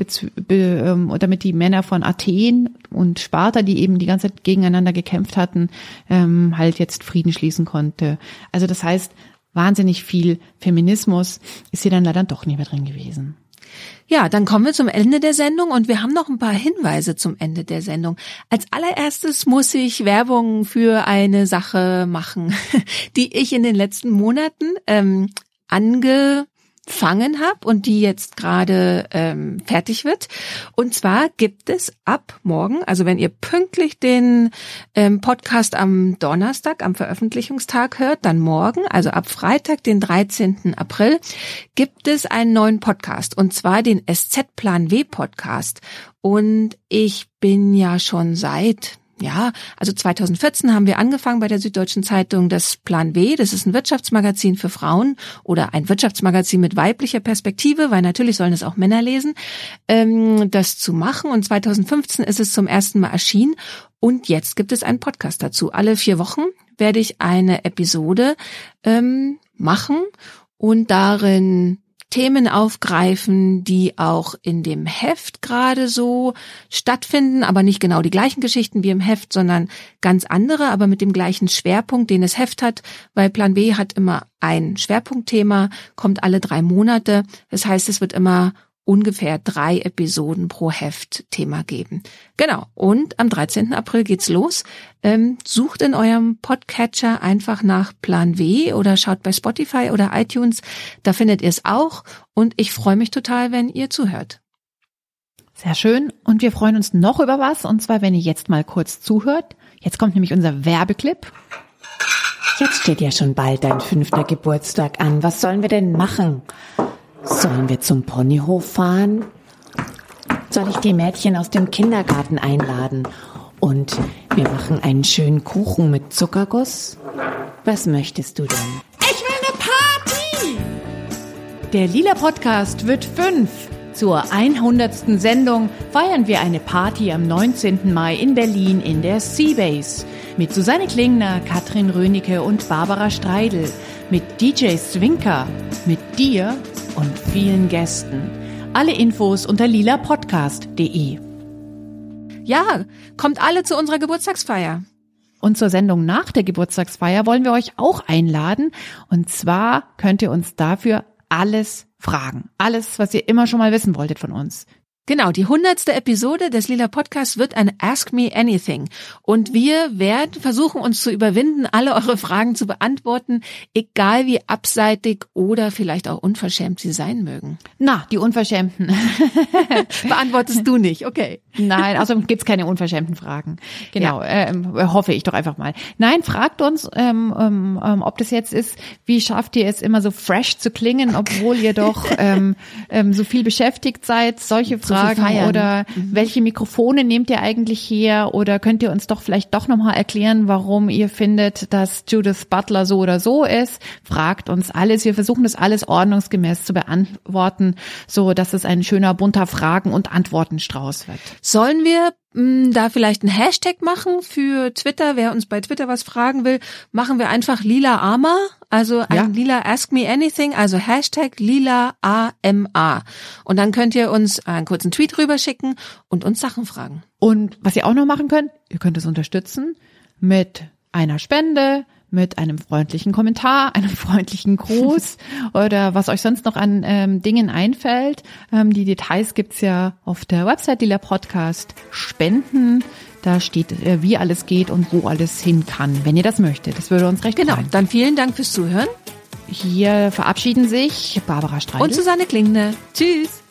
ähm, damit die Männer von Athen und Sparta, die eben die ganze Zeit gegeneinander gekämpft hatten, ähm, halt jetzt Frieden schließen konnte. Also das heißt, wahnsinnig viel Feminismus ist hier dann leider doch nicht mehr drin gewesen. Ja, dann kommen wir zum Ende der Sendung und wir haben noch ein paar Hinweise zum Ende der Sendung. Als allererstes muss ich Werbung für eine Sache machen, *laughs* die ich in den letzten Monaten ähm, ange fangen habe und die jetzt gerade ähm, fertig wird. Und zwar gibt es ab morgen, also wenn ihr pünktlich den ähm, Podcast am Donnerstag, am Veröffentlichungstag hört, dann morgen, also ab Freitag, den 13. April, gibt es einen neuen Podcast und zwar den SZ-Plan W Podcast. Und ich bin ja schon seit ja, also 2014 haben wir angefangen bei der Süddeutschen Zeitung das Plan B. Das ist ein Wirtschaftsmagazin für Frauen oder ein Wirtschaftsmagazin mit weiblicher Perspektive, weil natürlich sollen es auch Männer lesen, ähm, das zu machen. Und 2015 ist es zum ersten Mal erschienen. Und jetzt gibt es einen Podcast dazu. Alle vier Wochen werde ich eine Episode ähm, machen und darin Themen aufgreifen, die auch in dem Heft gerade so stattfinden, aber nicht genau die gleichen Geschichten wie im Heft, sondern ganz andere, aber mit dem gleichen Schwerpunkt, den es Heft hat, weil Plan B hat immer ein Schwerpunktthema, kommt alle drei Monate. Das heißt, es wird immer ungefähr drei Episoden pro Heft Thema geben. Genau. Und am 13. April geht's los. Ähm, sucht in eurem Podcatcher einfach nach Plan W oder schaut bei Spotify oder iTunes. Da findet ihr es auch. Und ich freue mich total, wenn ihr zuhört. Sehr schön. Und wir freuen uns noch über was. Und zwar, wenn ihr jetzt mal kurz zuhört. Jetzt kommt nämlich unser Werbeclip. Jetzt steht ja schon bald dein fünfter Geburtstag an. Was sollen wir denn machen? Sollen wir zum Ponyhof fahren? Soll ich die Mädchen aus dem Kindergarten einladen? Und wir machen einen schönen Kuchen mit Zuckerguss? Was möchtest du denn? Ich will eine Party! Der Lila Podcast wird fünf. Zur 100. Sendung feiern wir eine Party am 19. Mai in Berlin in der Seabase. Mit Susanne Klingner, Katrin Rönecke und Barbara Streidel. Mit DJ Swinker. Mit dir und vielen Gästen. Alle Infos unter lilapodcast.de. Ja, kommt alle zu unserer Geburtstagsfeier. Und zur Sendung nach der Geburtstagsfeier wollen wir euch auch einladen. Und zwar könnt ihr uns dafür alles fragen. Alles, was ihr immer schon mal wissen wolltet von uns. Genau, die hundertste Episode des Lila Podcasts wird ein Ask Me Anything. Und wir werden versuchen, uns zu überwinden, alle eure Fragen zu beantworten, egal wie abseitig oder vielleicht auch unverschämt sie sein mögen. Na, die Unverschämten. *laughs* Beantwortest du nicht, okay. Nein, also gibt's keine unverschämten Fragen. Genau, ja. ähm, hoffe ich doch einfach mal. Nein, fragt uns, ähm, ähm, ähm, ob das jetzt ist, wie schafft ihr es immer so fresh zu klingen, obwohl ihr doch *laughs* ähm, ähm, so viel beschäftigt seid. Solche Fragen Fragen oder mhm. welche Mikrofone nehmt ihr eigentlich her oder könnt ihr uns doch vielleicht doch nochmal erklären, warum ihr findet, dass Judith Butler so oder so ist? Fragt uns alles. Wir versuchen das alles ordnungsgemäß zu beantworten, so dass es ein schöner bunter Fragen- und Antwortenstrauß wird. Sollen wir da vielleicht ein Hashtag machen für Twitter. Wer uns bei Twitter was fragen will, machen wir einfach lila AMA, also ein ja. lila Ask Me Anything, also Hashtag lila AMA. Und dann könnt ihr uns einen kurzen Tweet rüberschicken und uns Sachen fragen. Und was ihr auch noch machen könnt, ihr könnt es unterstützen mit einer Spende, mit einem freundlichen Kommentar, *laughs* einem freundlichen Gruß oder was euch sonst noch an ähm, Dingen einfällt. Ähm, die Details gibt's ja auf der Website Lila Podcast Spenden. Da steht, äh, wie alles geht und wo alles hin kann, wenn ihr das möchtet. Das würde uns recht genau. freuen. Dann vielen Dank fürs Zuhören. Hier verabschieden sich Barbara Streidel und Susanne Klingner. Tschüss.